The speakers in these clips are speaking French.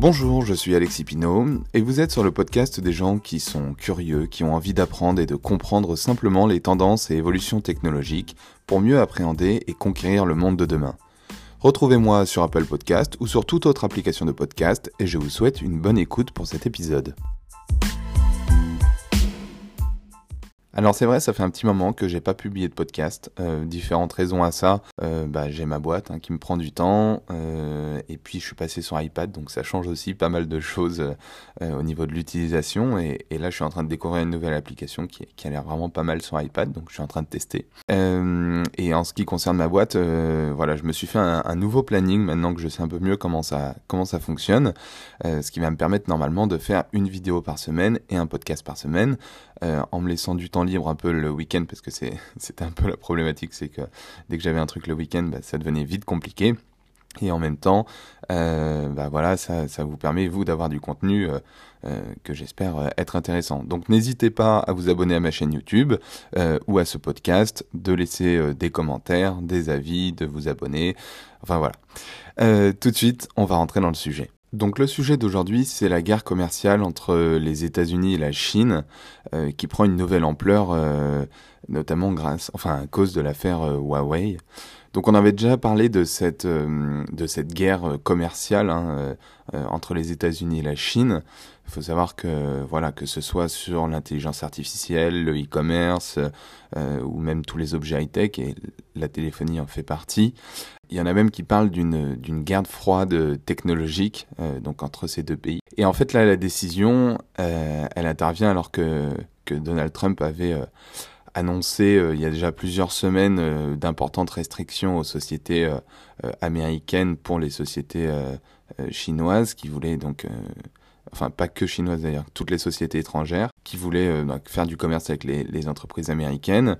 Bonjour, je suis Alexis Pinault et vous êtes sur le podcast des gens qui sont curieux, qui ont envie d'apprendre et de comprendre simplement les tendances et évolutions technologiques pour mieux appréhender et conquérir le monde de demain. Retrouvez-moi sur Apple Podcast ou sur toute autre application de podcast et je vous souhaite une bonne écoute pour cet épisode. Alors c'est vrai, ça fait un petit moment que j'ai pas publié de podcast. Euh, différentes raisons à ça. Euh, bah, j'ai ma boîte hein, qui me prend du temps, euh, et puis je suis passé sur iPad, donc ça change aussi pas mal de choses au niveau de l'utilisation. Et, là, je suis en train de découvrir une nouvelle application qui, a l'air vraiment pas mal sur iPad, donc je suis en train de tester. et en ce qui concerne ma boîte, voilà, je me suis fait un, nouveau planning maintenant que je sais un peu mieux comment ça comment ça fonctionne, ce qui va me permettre normalement de faire une vidéo par semaine et un podcast par semaine, en me laissant du temps libre un peu le week-end parce que c'était un peu la problématique, c'est que dès que j'avais un truc le week-end, bah, ça devenait vite compliqué. Et en même temps, euh, bah voilà, ça, ça, vous permet vous d'avoir du contenu euh, euh, que j'espère être intéressant. Donc n'hésitez pas à vous abonner à ma chaîne YouTube ou à ce podcast, de laisser des commentaires, des avis, de vous abonner. Enfin voilà. tout de suite, on va rentrer dans le sujet. Donc le sujet d'aujourd'hui, c'est la guerre commerciale entre les États-Unis et la Chine, euh, qui prend une nouvelle ampleur, euh, notamment grâce, enfin à cause de l'affaire euh, Huawei. Donc on avait déjà parlé de cette de cette guerre commerciale hein, entre les États-Unis et la Chine. Il faut savoir que voilà que ce soit sur l'intelligence artificielle, le e-commerce ou même tous les objets high-tech et la téléphonie en fait partie. Il y en a même qui parlent d'une, d'une guerre froide technologique euh, donc entre ces deux pays. Et en fait, là, la décision, euh, elle intervient alors que, que Donald Trump avait euh, annoncé il y a déjà plusieurs semaines d'importantes restrictions aux sociétés américaines pour les sociétés chinoises qui voulaient donc enfin pas que chinoises d'ailleurs, toutes les sociétés étrangères qui voulaient euh, faire du commerce avec les, entreprises américaines.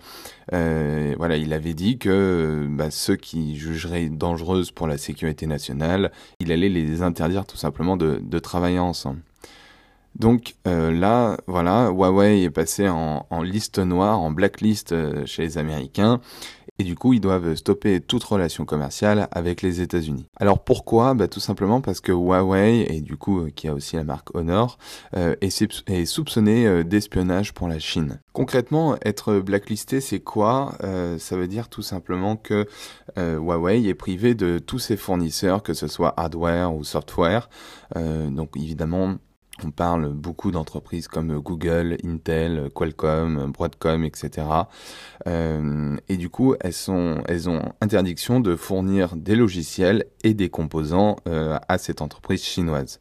Euh, voilà, il avait dit que euh, bah, ceux qui jugeraient dangereuses pour la sécurité nationale, il allait les interdire tout simplement de, de travailler ensemble. Donc euh, là, voilà, Huawei est passé en, liste noire, en blacklist chez les Américains, et du coup ils doivent stopper toute relation commerciale avec les États-Unis. Alors pourquoi? Bah, Tout simplement parce que Huawei, et du coup euh, qui a aussi la marque Honor, euh, est, soupçonné euh, d'espionnage pour la Chine. Concrètement, être blacklisté, c'est quoi? Ça veut dire tout simplement que Huawei est privé de tous ses fournisseurs, que ce soit hardware ou software. donc évidemment, on parle beaucoup d'entreprises comme Google, Intel, Qualcomm, Broadcom, etc. Euh, et du coup, elles, ont interdiction de fournir des logiciels et des composants euh, à cette entreprise chinoise.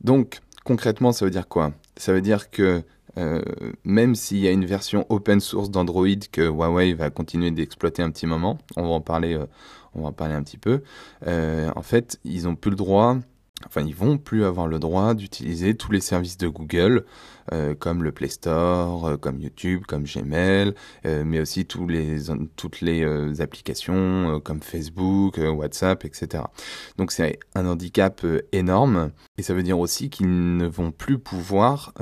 Donc, concrètement, ça veut dire quoi? Ça veut dire que euh, même s'il y a une version open source d'Android que Huawei va continuer d'exploiter un petit moment, on va parler, on va en parler un petit peu. en fait, ils n'ont plus le droit enfin ils vont plus avoir le droit d'utiliser tous les services de Google euh, comme le Play Store, euh, comme YouTube, comme Gmail, euh, mais aussi tous les, toutes les applications comme Facebook, WhatsApp, etc. Donc c'est un handicap énorme et ça veut dire aussi qu'ils ne vont plus pouvoir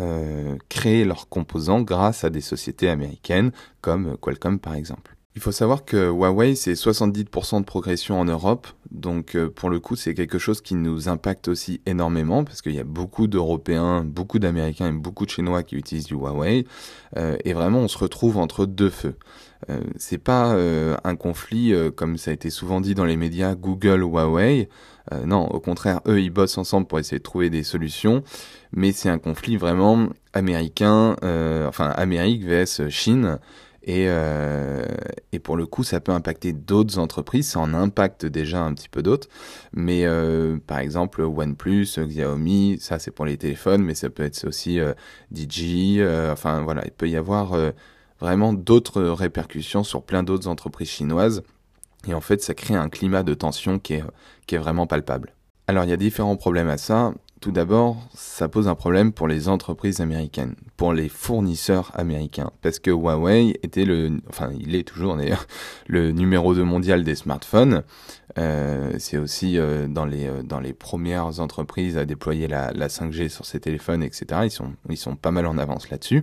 créer leurs composants grâce à des sociétés américaines comme Qualcomm par exemple. Il faut savoir que Huawei, c'est 70% de progression en Europe. Donc, euh, pour le coup, c'est quelque chose qui nous impacte aussi énormément parce qu'il y a beaucoup d'Européens, beaucoup d'Américains et beaucoup de Chinois qui utilisent du Huawei. Euh, et vraiment, on se retrouve entre deux feux. Euh, c'est pas euh, un conflit, comme ça a été souvent dit dans les médias, Google-Huawei. non, au contraire, eux, ils bossent ensemble pour essayer de trouver des solutions. Mais c'est un conflit vraiment américain, enfin, Amérique vs Chine. Et, euh, et, pour le coup, ça peut impacter d'autres entreprises. Ça en impacte déjà un petit peu d'autres. Mais euh, par exemple, OnePlus, Xiaomi, ça c'est pour les téléphones, mais ça peut être aussi euh, DJI. Euh, enfin voilà, il peut y avoir vraiment d'autres répercussions sur plein d'autres entreprises chinoises. Et en fait, ça crée un climat de tension qui est vraiment palpable. Alors il y a différents problèmes à ça. Tout d'abord, ça pose un problème pour les entreprises américaines, pour les fournisseurs américains, parce que Huawei était le, enfin il est toujours d'ailleurs le numéro 2 mondial des smartphones. Euh, c'est aussi euh, dans les euh, dans les premières entreprises à déployer la, la 5G sur ces téléphones, etc. Ils sont ils sont pas mal en avance là-dessus.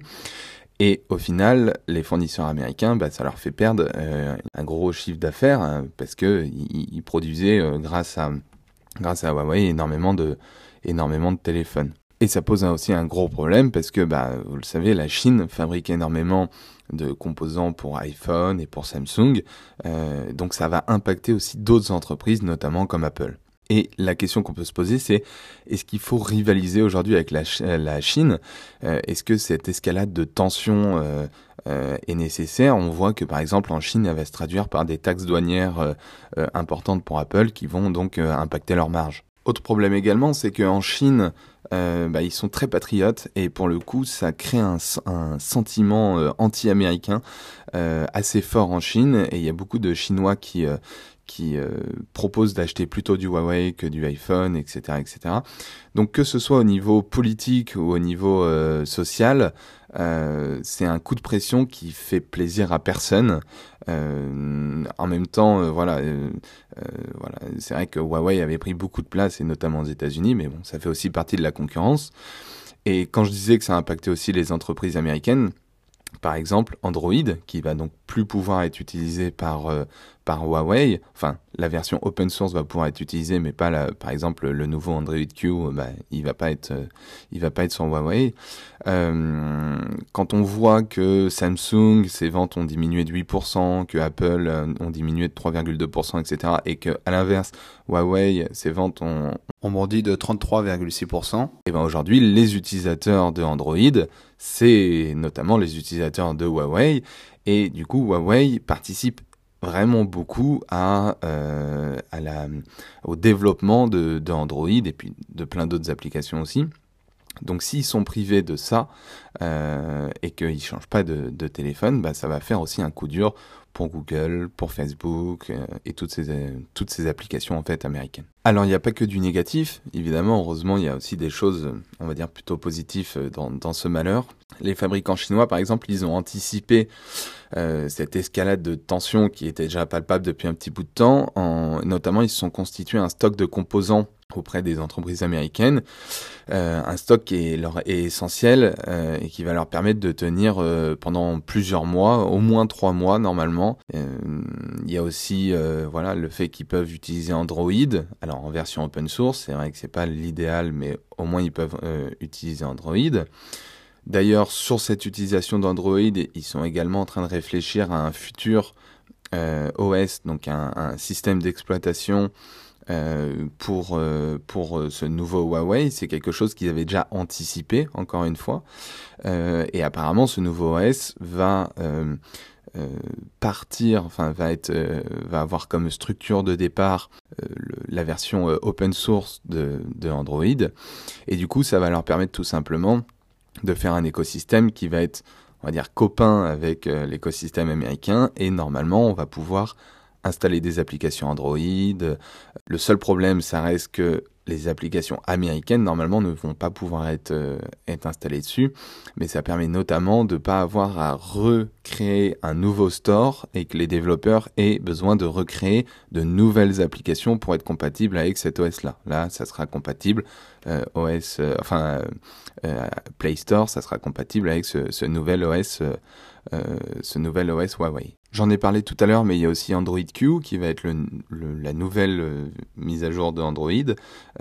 Et au final, les fournisseurs américains, bah, ça leur fait perdre un gros chiffre d'affaires hein, parce que ils, produisaient grâce à grâce à Huawei, énormément de, énormément de téléphones. Et ça pose aussi un gros problème parce que, bah, vous le savez, la Chine fabrique énormément de composants pour iPhone et pour Samsung. Euh, donc ça va impacter aussi d'autres entreprises, notamment comme Apple. Et la question qu'on peut se poser, c'est est-ce qu'il faut rivaliser aujourd'hui avec la, Chine? Euh, Est-ce que cette escalade de tension euh, est nécessaire? On voit que par exemple en Chine, elle va se traduire par des taxes douanières importantes pour Apple qui vont donc impacter leur marge. Autre problème également, c'est qu'en Chine, euh, bah, ils sont très patriotes et pour le coup, ça crée un, sentiment euh, anti-américain euh, assez fort en Chine. Et il y a beaucoup de Chinois qui qui proposent d'acheter plutôt du Huawei que du iPhone, etc., etc. Donc que ce soit au niveau politique ou au niveau social, euh, c'est un coup de pression qui fait plaisir à personne. Euh, en même temps, euh, voilà, c'est vrai que Huawei avait pris beaucoup de place, et notamment aux États-Unis, mais bon, ça fait aussi partie de la concurrence. Et quand je disais que ça impactait aussi les entreprises américaines, par exemple Android, qui va donc plus pouvoir être utilisé par, par Huawei. Enfin, la version open source va pouvoir être utilisée, mais pas la, par exemple le nouveau Android Q, bah, il va pas être, il va pas être sur Huawei. Euh, quand on voit que Samsung, ses ventes ont diminué de 8%, que Apple euh, ont diminué de 3,2%, etc., et que à l'inverse, Huawei, ses ventes ont, ont bondi de 33,6%, et ben aujourd'hui, les utilisateurs de Android, c'est notamment les utilisateurs de Huawei, et du coup, Huawei participe vraiment beaucoup à, euh, au développement de, de, Android et puis de plein d'autres applications aussi. Donc s'ils sont privés de ça euh, et qu'ils ne changent pas de, de téléphone, bah, ça va faire aussi un coup dur pour Google, pour Facebook euh, et toutes ces, toutes ces applications en fait américaines. Alors il n'y a pas que du négatif, évidemment, heureusement il y a aussi des choses, on va dire, plutôt positives dans, dans ce malheur. Les fabricants chinois, par exemple, ils ont anticipé euh, cette escalade de tension qui était déjà palpable depuis un petit bout de temps. En, notamment, ils se sont constitués un stock de composants auprès des entreprises américaines, euh, un stock qui est, essentiel euh, et qui va leur permettre de tenir euh, pendant plusieurs mois, au moins trois mois normalement. Il y a aussi voilà le fait qu'ils peuvent utiliser Android, alors en version open source, c'est vrai que c'est pas l'idéal, mais au moins ils peuvent utiliser Android. D'ailleurs, sur cette utilisation d'Android, ils sont également en train de réfléchir à un futur OS, donc un système d'exploitation euh, pour, euh, pour euh, ce nouveau Huawei. C'est quelque chose qu'ils avaient déjà anticipé, encore une fois. Et apparemment, ce nouveau OS va partir, enfin va être, va avoir comme structure de départ la version open source de, de Android. Et du coup, ça va leur permettre tout simplement de faire un écosystème qui va être, on va dire, copain avec l'écosystème américain et normalement on va pouvoir installer des applications Android. Le seul problème, ça reste que les applications américaines normalement ne vont pas pouvoir être, euh, être installées dessus, mais ça permet notamment de ne pas avoir à recréer un nouveau store et que les développeurs aient besoin de recréer de nouvelles applications pour être compatibles avec cet OS là. Là, ça sera compatible euh, OS, euh, enfin Play Store, ça sera compatible avec ce, ce nouvel OS, ce nouvel OS Huawei. J'en ai parlé tout à l'heure, mais il y a aussi Android Q qui va être le, le, la nouvelle euh, mise à jour de Android,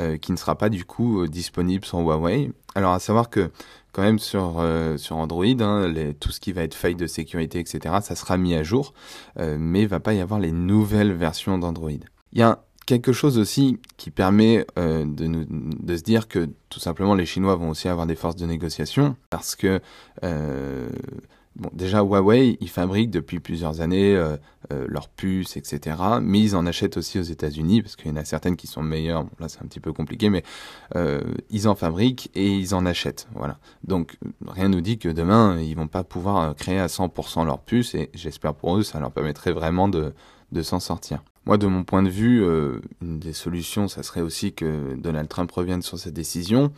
euh, qui ne sera pas du coup euh, disponible sur Huawei. Alors à savoir que quand même sur, euh, sur Android, hein, les, tout ce qui va être faille de sécurité, etc., ça sera mis à jour, mais il va pas y avoir les nouvelles versions d'Android. Il y a quelque chose aussi qui permet euh, de, nous, de se dire que tout simplement les Chinois vont aussi avoir des forces de négociation, parce que euh, Bon, déjà, Huawei, ils fabriquent depuis plusieurs années euh, euh, leurs puces, etc. Mais ils en achètent aussi aux États-Unis, parce qu'il y en a certaines qui sont meilleures. Bon, là, c'est un petit peu compliqué, mais euh, ils en fabriquent et ils en achètent. Voilà. Donc, rien nous dit que demain, ils vont pas pouvoir créer à 100% leurs puces, et j'espère pour eux, ça leur permettrait vraiment de, de s'en sortir. Moi, de mon point de vue, euh, une des solutions, ça serait aussi que Donald Trump revienne sur cette décision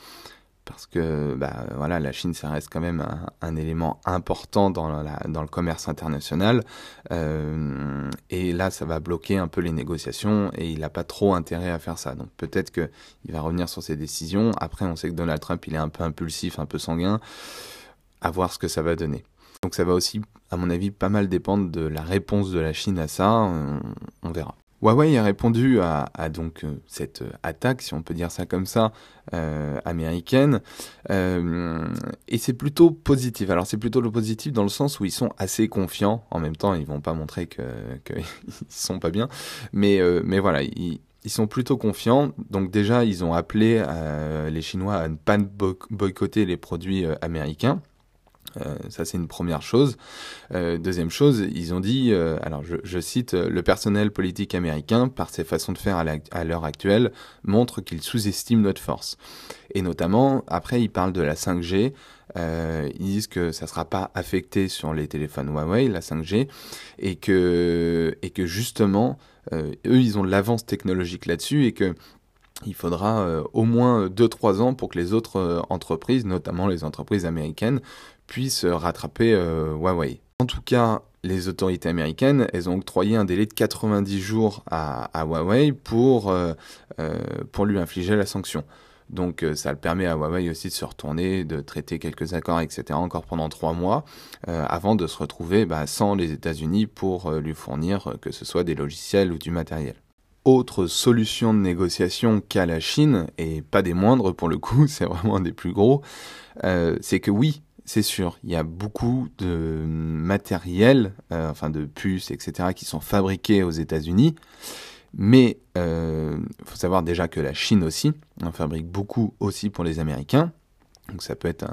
parce que bah, voilà, la Chine, ça reste quand même un, élément important dans, le commerce international. Euh, et là, ça va bloquer un peu les négociations et il n'a pas trop intérêt à faire ça. Donc peut-être qu'il va revenir sur ses décisions. Après, on sait que Donald Trump, il est un peu impulsif, un peu sanguin. À voir ce que ça va donner. Donc ça va aussi, à mon avis, pas mal dépendre de la réponse de la Chine à ça. On verra. Huawei a répondu à, donc euh, cette attaque, si on peut dire ça comme ça, euh, américaine, euh, et c'est plutôt positif. Alors c'est plutôt le positif dans le sens où ils sont assez confiants. En même temps, ils vont pas montrer qu'ils que sont pas bien, mais mais voilà, ils, ils sont plutôt confiants. Donc déjà, ils ont appelé les Chinois à ne pas boycotter les produits américains. Euh, ça, c'est une première chose. Euh, deuxième chose, ils ont dit, euh, alors je, cite, le personnel politique américain, par ses façons de faire à l'heure actuelle, montre qu'il sous-estime notre force. Et notamment, après, ils parlent de la 5G. ils disent que ça ne sera pas affecté sur les téléphones Huawei, la 5G, et que, et que justement, eux, ils ont de l'avance technologique là-dessus et que il faudra au moins 2-3 ans pour que les autres entreprises, notamment les entreprises américaines, puissent rattraper euh, Huawei. En tout cas, les autorités américaines, elles ont octroyé un délai de 90 jours à, Huawei pour, euh, euh, pour lui infliger la sanction. Donc ça le permet à Huawei aussi de se retourner, de traiter quelques accords, etc. encore pendant trois mois, avant de se retrouver bah, sans les États-Unis pour lui fournir que ce soit des logiciels ou du matériel. Autre solution de négociation qu'a la Chine, et pas des moindres pour le coup, c'est vraiment des plus gros, c'est que oui, c'est sûr, il y a beaucoup de matériel, euh, enfin de puces, etc., qui sont fabriqués aux États-Unis. Mais il euh, faut savoir déjà que la Chine aussi en fabrique beaucoup aussi pour les Américains. Donc ça peut être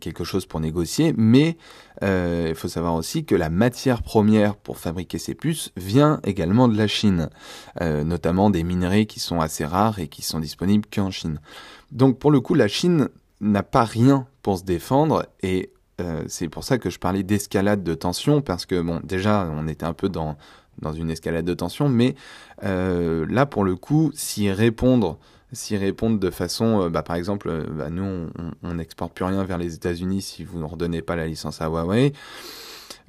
quelque chose pour négocier. Mais euh, il faut savoir aussi que la matière première pour fabriquer ces puces vient également de la Chine, notamment des minerais qui sont assez rares et qui sont disponibles qu'en Chine. Donc pour le coup, la Chine n'a pas rien pour se défendre et euh, c'est pour ça que je parlais d'escalade de tension parce que bon déjà on était un peu dans une escalade de tension mais euh, là pour le coup s'y répondre s'y répondre de façon euh, bah, par exemple bah, nous on n'exporte plus rien vers les États-Unis si vous ne redonnez pas la licence à Huawei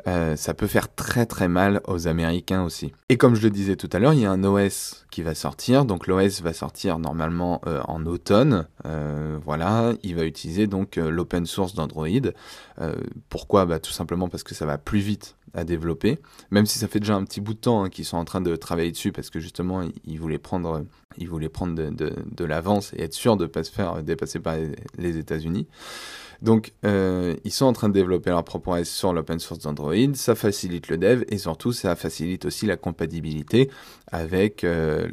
euh, ça peut faire très très mal aux Américains aussi. Et comme je le disais tout à l'heure, il y a un OS qui va sortir. Donc l'OS va sortir normalement euh, en automne. Euh, voilà, il va utiliser donc l'open source d'Android. pourquoi? Bah, Tout simplement parce que ça va plus vite à développer, même si ça fait déjà un petit bout de temps hein, qu'ils sont en train de travailler dessus parce que justement ils voulaient prendre, ils voulaient prendre de, de l'avance et être sûr de ne pas se faire dépasser par les États-Unis. Donc, euh, ils sont en train de développer leur propre OS sur l'open source d'Android. Ça facilite le dev et surtout, ça facilite aussi la compatibilité avec euh,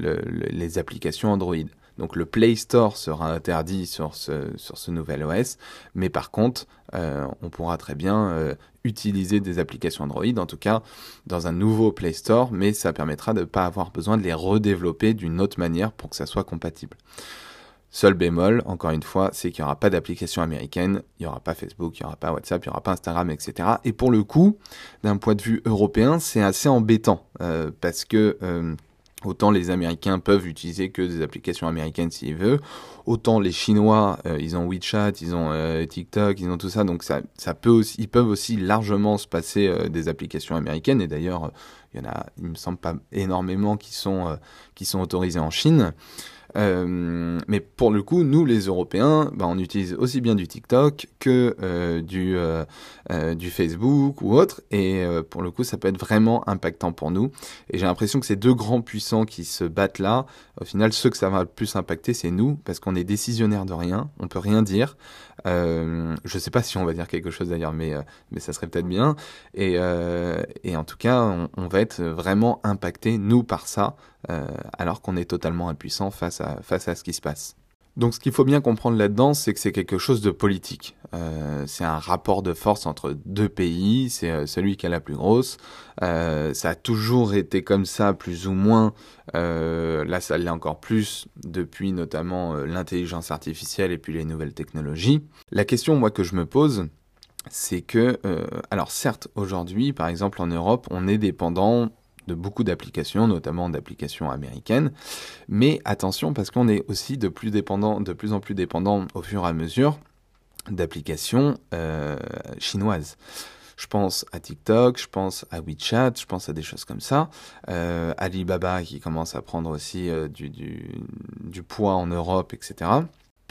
les applications Android. Donc le Play Store sera interdit sur ce, nouvel OS, mais par contre, euh, on pourra très bien utiliser des applications Android, en tout cas dans un nouveau Play Store, mais ça permettra de ne pas avoir besoin de les redévelopper d'une autre manière pour que ça soit compatible. Seul bémol, encore une fois, c'est qu'il n'y aura pas d'application américaine, il n'y aura pas Facebook, il n'y aura pas WhatsApp, il n'y aura pas Instagram, etc. Et pour le coup, d'un point de vue européen, c'est assez embêtant euh, parce que euh, autant les Américains peuvent utiliser que des applications américaines s'ils veulent, autant les Chinois, euh, ils ont WeChat, ils ont TikTok, ils ont tout ça, donc ça, peut aussi, ils peuvent aussi largement se passer des applications américaines. Et d'ailleurs, il y en a, il me semble pas énormément qui sont qui sont autorisées en Chine. Euh, mais pour le coup, nous les Européens, bah, on utilise aussi bien du TikTok que euh, du, euh, du Facebook ou autre, et pour le coup, ça peut être vraiment impactant pour nous. Et j'ai l'impression que ces deux grands puissants qui se battent là, au final, ceux que ça va le plus impacter, c'est nous, parce qu'on est décisionnaire de rien, on peut rien dire. Je sais pas si on va dire quelque chose d'ailleurs, mais, mais ça serait peut-être bien. Et, et en tout cas, on, on, va être vraiment impacté, nous, par ça, alors qu'on est totalement impuissant face à, face à ce qui se passe. Donc ce qu'il faut bien comprendre là-dedans, c'est que c'est quelque chose de politique. Euh, c'est un rapport de force entre deux pays, c'est euh, celui qui a la plus grosse. Euh, ça a toujours été comme ça, plus ou moins. là, ça l'est encore plus depuis notamment l'intelligence artificielle et puis les nouvelles technologies. La question, moi, que je me pose, c'est que, alors certes, aujourd'hui, par exemple en Europe, on est dépendant de beaucoup d'applications, notamment d'applications américaines. Mais attention parce qu'on est aussi de plus, dépendant, de plus en plus dépendant au fur et à mesure d'applications euh, chinoises. Je pense à TikTok, je pense à WeChat, je pense à des choses comme ça. Euh, Alibaba qui commence à prendre aussi euh, du, poids en Europe, etc.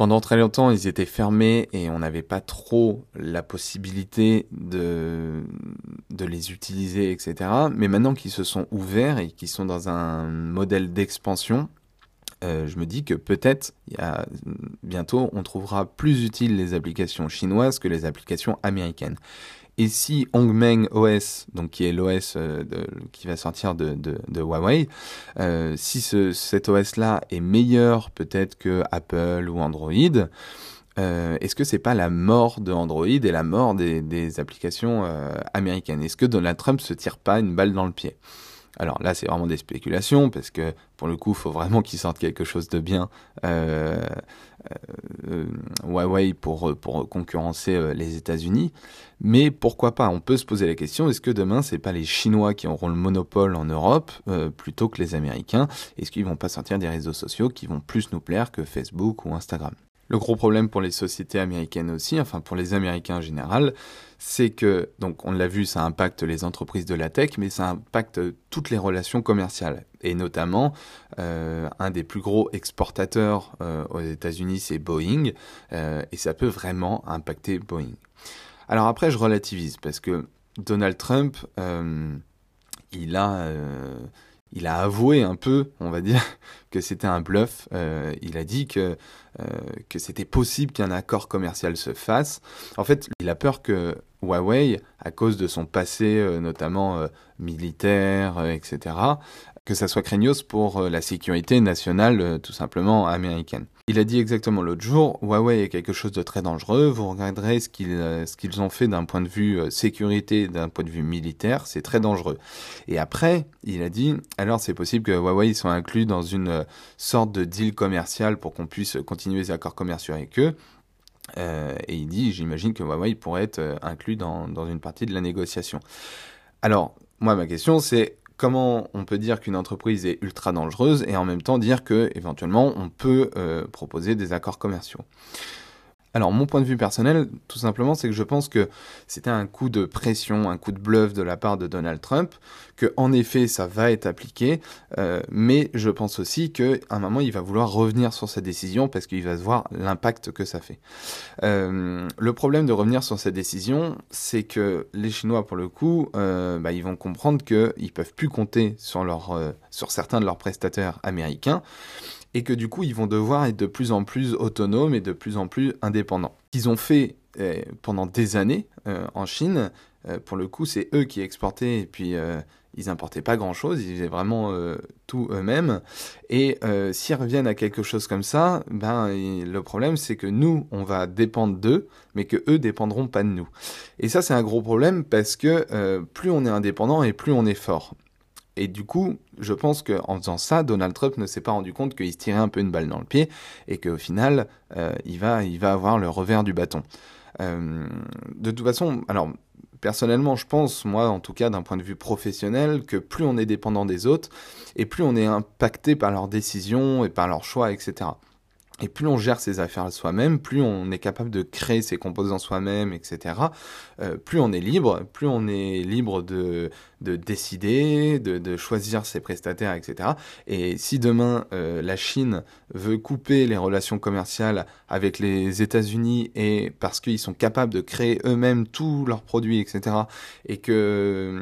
Pendant très longtemps, ils étaient fermés et on n'avait pas trop la possibilité de, les utiliser, etc. Mais maintenant qu'ils se sont ouverts et qu'ils sont dans un modèle d'expansion, euh, je me dis que peut-être bientôt on trouvera plus utile les applications chinoises que les applications américaines. Et si Hongmeng OS, donc qui est l'OS euh, qui va sortir de, Huawei, euh, si cet OS-là est meilleur peut-être que Apple ou Android, est-ce que c'est pas la mort de Android et la mort des, applications américaines? Est-ce que Donald Trump se tire pas une balle dans le pied? Alors là, c'est vraiment des spéculations, parce que pour le coup, il faut vraiment qu'ils sortent quelque chose de bien euh, euh, Huawei pour, concurrencer euh, les États-Unis. Mais pourquoi pas? On peut se poser la question est-ce que demain, c'est pas les Chinois qui auront le monopole en Europe plutôt que les Américains? Est-ce qu'ils vont pas sortir des réseaux sociaux qui vont plus nous plaire que Facebook ou Instagram? Le gros problème pour les sociétés américaines aussi, enfin pour les Américains en général, c'est que, donc on l'a vu, ça impacte les entreprises de la tech, mais ça impacte toutes les relations commerciales. Et notamment, euh, un des plus gros exportateurs euh, aux États-Unis, c'est Boeing, euh, et ça peut vraiment impacter Boeing. Alors après, je relativise, parce que Donald Trump, il a il a avoué un peu, on va dire, que c'était un bluff. Euh, il a dit que, euh, que c'était possible qu'un accord commercial se fasse. En fait, il a peur que Huawei, à cause de son passé, euh, notamment militaire, etc., que ça soit craignos pour la sécurité nationale, tout simplement américaine. Il a dit exactement l'autre jour, Huawei est quelque chose de très dangereux, vous regarderez ce qu'ils euh, ont fait d'un point de vue euh, sécurité, d'un point de vue militaire, c'est très dangereux. Et après, il a dit, alors c'est possible que Huawei soit inclus dans une euh, sorte de deal commercial pour qu'on puisse continuer les accords commerciaux avec eux. et il dit, j'imagine que Huawei pourrait être inclus dans une partie de la négociation. Alors, moi, ma question, c'est comment on peut dire qu'une entreprise est ultra dangereuse et en même temps dire que éventuellement on peut euh, proposer des accords commerciaux. Alors mon point de vue personnel, tout simplement, c'est que je pense que c'était un coup de pression, un coup de bluff de la part de Donald Trump, que en effet ça va être appliqué, euh, mais je pense aussi qu'à un moment il va vouloir revenir sur sa décision parce qu'il va se voir l'impact que ça fait. Euh, le problème de revenir sur sa décision, c'est que les Chinois pour le coup, euh, bah, ils vont comprendre qu'ils peuvent plus compter sur leur, sur certains de leurs prestataires américains et que du coup ils vont devoir être de plus en plus autonomes et de plus en plus indépendants. Qu'ils ont fait eh, pendant des années euh, en Chine, euh, pour le coup c'est eux qui exportaient et puis euh, ils importaient pas grand chose, ils faisaient vraiment tout eux-mêmes. Et s'ils reviennent à quelque chose comme ça, ben le problème c'est que nous on va dépendre d'eux, mais que eux dépendront pas de nous. Et ça c'est un gros problème parce que plus on est indépendant et plus on est fort. Et du coup, je pense qu'en faisant ça, Donald Trump ne s'est pas rendu compte qu'il se tirait un peu une balle dans le pied et qu'au final, euh, il, va, il avoir le revers du bâton. Euh, de toute façon, alors personnellement, je pense, moi en tout cas d'un point de vue professionnel, que plus on est dépendant des autres et plus on est impacté par leurs décisions et par leurs choix, etc. Et plus on gère ses affaires soi-même, plus on est capable de créer ses composants soi-même, etc. Euh, plus on est libre, plus on est libre de, de décider, de, de choisir ses prestataires, etc. Et si demain euh, la Chine veut couper les relations commerciales avec les États-Unis et parce qu'ils sont capables de créer eux-mêmes tous leurs produits, etc. Et que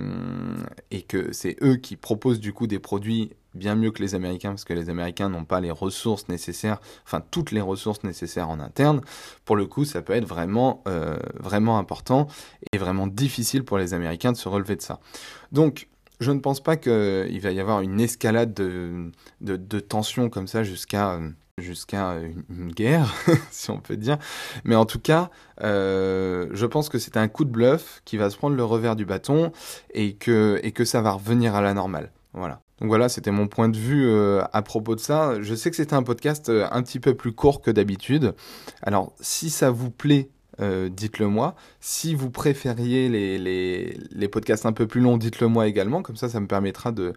et que c'est eux qui proposent du coup des produits bien mieux que les Américains, parce que les Américains n'ont pas les ressources nécessaires, enfin toutes les ressources nécessaires en interne, pour le coup, ça peut être vraiment, euh, vraiment important et vraiment difficile pour les Américains de se relever de ça. Donc, je ne pense pas qu'il va y avoir une escalade de, tensions comme ça jusqu'à jusqu'à une, guerre, si on peut dire. Mais en tout cas, euh, je pense que c'est un coup de bluff qui va se prendre le revers du bâton et que, et que ça va revenir à la normale. Voilà. Donc voilà, c'était mon point de vue euh, à propos de ça. Je sais que c'était un podcast euh, un petit peu plus court que d'habitude. Alors, si ça vous plaît, euh, dites-le moi. Si vous préfériez les, podcasts un peu plus longs, dites-le moi également. Comme ça, ça me permettra de,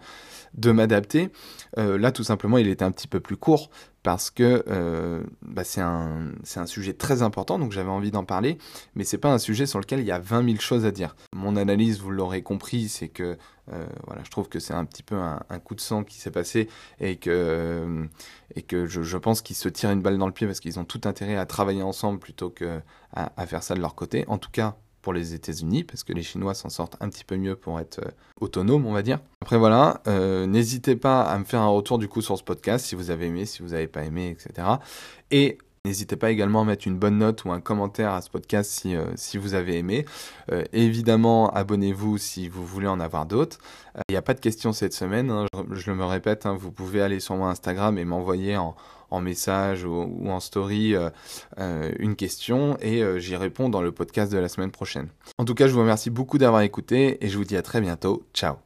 de m'adapter. là, tout simplement, il était un petit peu plus court parce que euh, bah, c'est un, sujet très important, donc j'avais envie d'en parler, mais c'est pas un sujet sur lequel il y a 20 000 choses à dire. Mon analyse, vous l'aurez compris, c'est que euh, voilà, je trouve que c'est un petit peu un, coup de sang qui s'est passé et que, euh, je pense qu'ils se tirent une balle dans le pied parce qu'ils ont tout intérêt à travailler ensemble plutôt que à, à faire ça de leur côté. En tout cas, pour les États-Unis, parce que les Chinois s'en sortent un petit peu mieux pour être euh, autonomes, on va dire. Après voilà, euh, n'hésitez pas à me faire un retour du coup sur ce podcast, si vous avez aimé, si vous n'avez pas aimé, etc. Et N'hésitez pas également à mettre une bonne note ou un commentaire à ce podcast si, euh, vous avez aimé. évidemment, abonnez-vous si vous voulez en avoir d'autres. Il n'y a pas de questions cette semaine, hein. je, le me répète, hein, vous pouvez aller sur mon Instagram et m'envoyer en, en message ou, en story euh, euh, une question et euh, j'y réponds dans le podcast de la semaine prochaine. En tout cas, je vous remercie beaucoup d'avoir écouté et je vous dis à très bientôt. Ciao